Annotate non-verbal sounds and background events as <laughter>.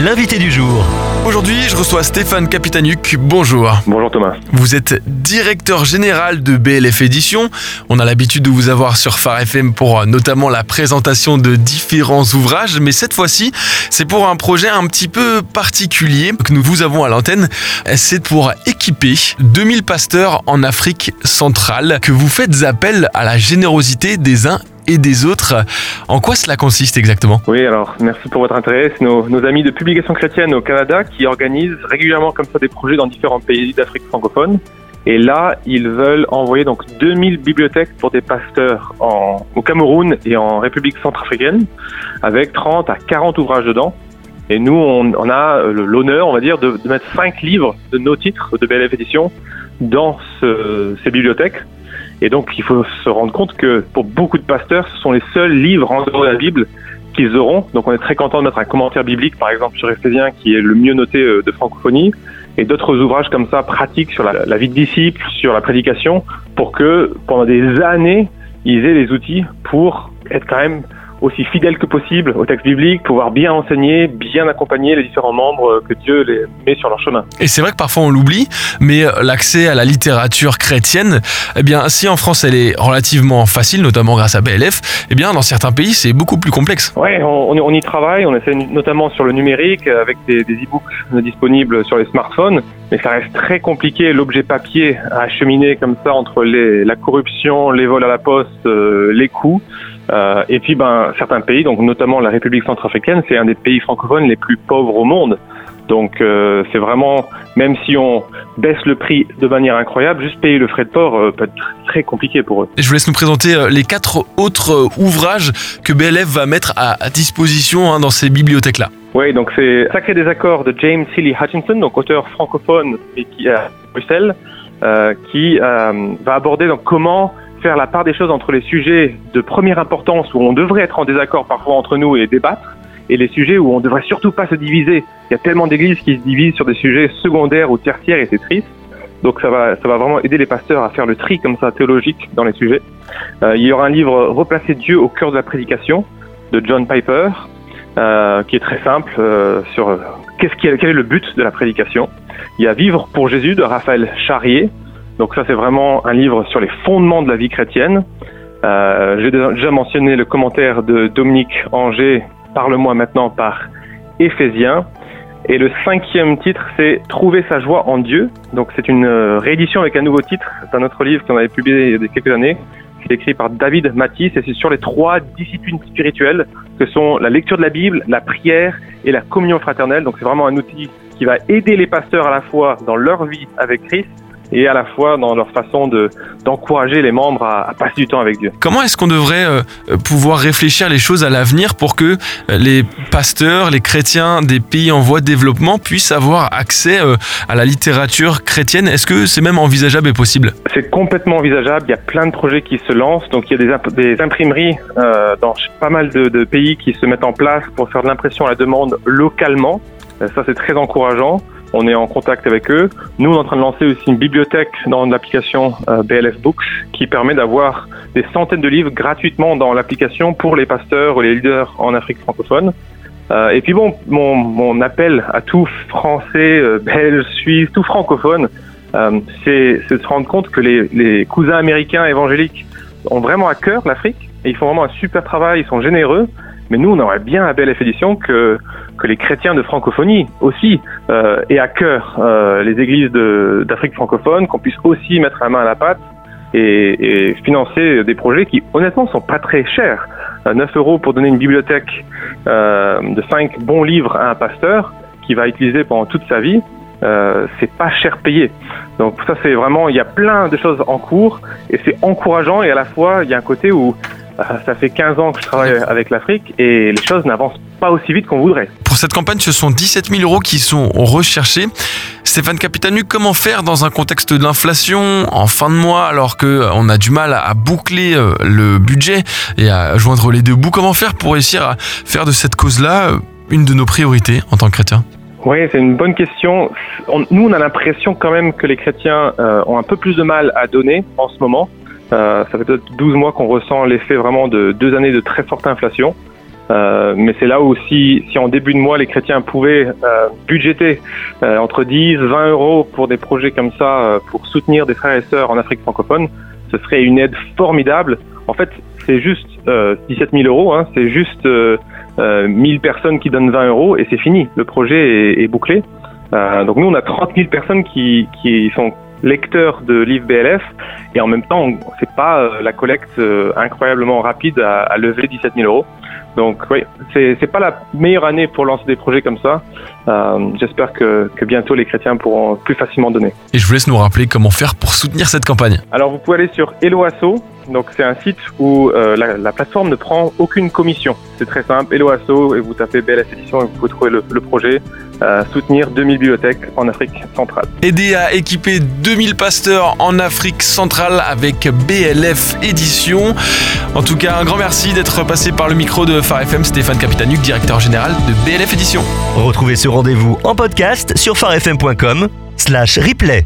l'invité du jour. Aujourd'hui, je reçois Stéphane Capitanuc. Bonjour. Bonjour Thomas. Vous êtes directeur général de BLF Édition. On a l'habitude de vous avoir sur Phare FM pour euh, notamment la présentation de différents ouvrages, mais cette fois-ci, c'est pour un projet un petit peu particulier que nous vous avons à l'antenne. C'est pour équiper 2000 pasteurs en Afrique centrale que vous faites appel à la générosité des uns et des autres. En quoi cela consiste exactement? Oui, alors merci pour votre intérêt. C'est nos, amis de Publication Chrétienne au Canada qui organisent régulièrement comme ça des projets dans différents pays d'Afrique francophone. Et là, ils veulent envoyer donc 2000 bibliothèques pour des pasteurs au Cameroun et en République centrafricaine, avec 30 à 40 ouvrages dedans. Et nous, on, a l'honneur, on va dire, de, mettre 5 livres de nos titres de BLF Édition dans ce, ces bibliothèques. Et donc, il faut se rendre compte que pour beaucoup de pasteurs, ce sont les seuls livres en dehors de la Bible qu'ils auront. Donc, on est très content de mettre un commentaire biblique, par exemple, sur Éphésiens, qui est le mieux noté euh, de francophonie, et d'autres ouvrages comme ça, pratiques sur la, la, vie de disciple, sur la prédication, pour que pendant des années, ils aient les outils pour être quand même aussi fidèle que possible au texte biblique, pouvoir bien enseigner, bien accompagner les différents membres que Dieu les met sur leur chemin. Et c'est vrai que parfois on l'oublie, mais l'accès à la littérature chrétienne, eh bien, si en France elle est relativement facile, notamment grâce à BLF, eh bien, dans certains pays c'est beaucoup plus complexe. Oui, on, on, y travaille, on essaie notamment sur le numérique avec des, des e-books disponibles sur les smartphones, mais ça reste très compliqué l'objet papier à acheminer comme ça entre les, la corruption, les vols à la poste, euh, les coûts. Euh, et puis, ben, certains pays, donc notamment la République centrafricaine, c'est un des pays francophones les plus pauvres au monde. Donc, euh, c'est vraiment, même si on baisse le prix de manière incroyable, juste payer le frais de port euh, peut être très compliqué pour eux. Et je vous laisse nous présenter euh, les quatre autres ouvrages que BLF va mettre à, à disposition hein, dans ces bibliothèques-là. Oui, donc c'est Sacré des accords de James Seeley Hutchinson, donc auteur francophone et qui est à Bruxelles, euh, qui va aborder donc comment faire la part des choses entre les sujets de première importance où on devrait être en désaccord parfois entre nous et débattre et les sujets où on devrait surtout pas se diviser. Il y a tellement d'églises qui se divisent sur des sujets secondaires ou tertiaires et c'est triste. Donc ça va, ça va vraiment aider les pasteurs à faire le tri comme ça théologique dans les sujets. Euh, il y aura un livre Replacer Dieu au cœur de la prédication de John Piper, euh, qui est très simple euh, sur qu'est-ce qui quel est le but de la prédication? Il y a Vivre pour Jésus de Raphaël Charrier, donc ça, c'est vraiment un livre sur les fondements de la vie chrétienne. Euh, J'ai déjà mentionné le commentaire de Dominique Anger, Parle-moi maintenant par Éphésiens. Et le cinquième titre, c'est Trouver sa joie en Dieu. Donc c'est une réédition avec un nouveau titre d'un autre livre qu'on avait publié il y a quelques années. C'est écrit par David Matisse et c'est sur les trois disciplines spirituelles que sont la lecture de la Bible, la prière et la communion fraternelle. Donc c'est vraiment un outil qui va aider les pasteurs à la fois dans leur vie avec Christ et à la fois dans leur façon de d'encourager les membres à, à, passer du temps avec Dieu. Comment est-ce qu'on devrait euh, pouvoir réfléchir les choses à l'avenir pour que les pasteurs, les chrétiens des pays en voie de développement puissent avoir accès euh, à la littérature chrétienne? Est-ce que c'est même envisageable et possible? C'est complètement envisageable. Il y a plein de projets qui se lancent. Donc il y a des, imp des imprimeries euh, dans pas mal de, de pays qui se mettent en place pour faire de l'impression à la demande localement. Ça c'est très encourageant on est en contact avec eux. Nous, on est en train de lancer aussi une bibliothèque dans l'application euh, BLF Books qui permet d'avoir des centaines de livres gratuitement dans l'application pour les pasteurs ou les leaders en Afrique francophone. Euh, et puis bon, mon, mon, appel à tout Français, euh, Belges, Suisses, tout francophone, euh, c'est de se rendre compte que les, les cousins américains évangéliques ont vraiment à cœur l'Afrique ils font vraiment un super travail, ils sont généreux. Mais nous, on aurait bien à BLF Édition que, que les chrétiens de francophonie aussi euh, aient à cœur euh, les églises d'Afrique francophone, qu'on puisse aussi mettre la main à la pâte et, et, financer des projets qui, honnêtement, sont pas très chers. 9 euros pour donner une bibliothèque euh, de 5 bons livres à un pasteur qui va utiliser pendant toute sa vie, euh, c'est pas cher payé. Donc ça, c'est vraiment, il y a plein de choses en cours et c'est encourageant et à la fois, il y a un côté où ça fait 15 ans que je travaille <laughs> avec l'Afrique et les choses n'avancent pas aussi vite qu'on voudrait. Pour cette campagne, ce sont 17 000 euros qui sont recherchés. Stéphane Capitanu, comment faire dans un contexte d'inflation en fin de mois alors qu'on a du mal à boucler le budget et à joindre les deux bouts? Comment faire pour réussir à faire de cette cause-là une de nos priorités en tant que chrétien? Oui, c'est une bonne question. On, nous, on a l'impression quand même que les chrétiens euh, ont un peu plus de mal à donner en ce moment. Euh, ça fait peut-être 12 mois qu'on ressent l'effet vraiment de deux années de très forte inflation. Euh, mais c'est là où si, si en début de mois les chrétiens pouvaient euh, budgéter euh, entre 10, 20 euros pour des projets comme ça, euh, pour soutenir des frères et sœurs en Afrique francophone, ce serait une aide formidable. En fait, c'est juste 17 000 euros, hein, c'est juste 1000 personnes qui donnent 20 euros et c'est fini. Le projet est, est bouclé. donc nous, on a 30 000 personnes qui, qui sont lecteurs de livres BLF et en même temps, c'est pas la collecte incroyablement rapide à, à lever 17 000 euros. Donc oui, c'est c'est pas la meilleure année pour lancer des projets comme ça. Euh, J'espère que, que bientôt les chrétiens pourront plus facilement donner. Et je vous laisse nous rappeler comment faire pour soutenir cette campagne. Alors vous pouvez aller sur Eloasso. Donc c'est un site où euh, la, la, plateforme ne prend aucune commission. C'est très simple, Eloasso, et vous tapez BLF Édition et vous pouvez trouver le, le projet. Euh, soutenir 2000 bibliothèques en Afrique centrale. Aider à équiper 2000 pasteurs en Afrique centrale avec BLF Édition. En tout cas, un grand merci d'être passé par le micro de Phare FM, Stéphane Capitanuc, directeur général de BLF Édition. Retrouvez ce rendez-vous en podcast sur farfm.com slash replay.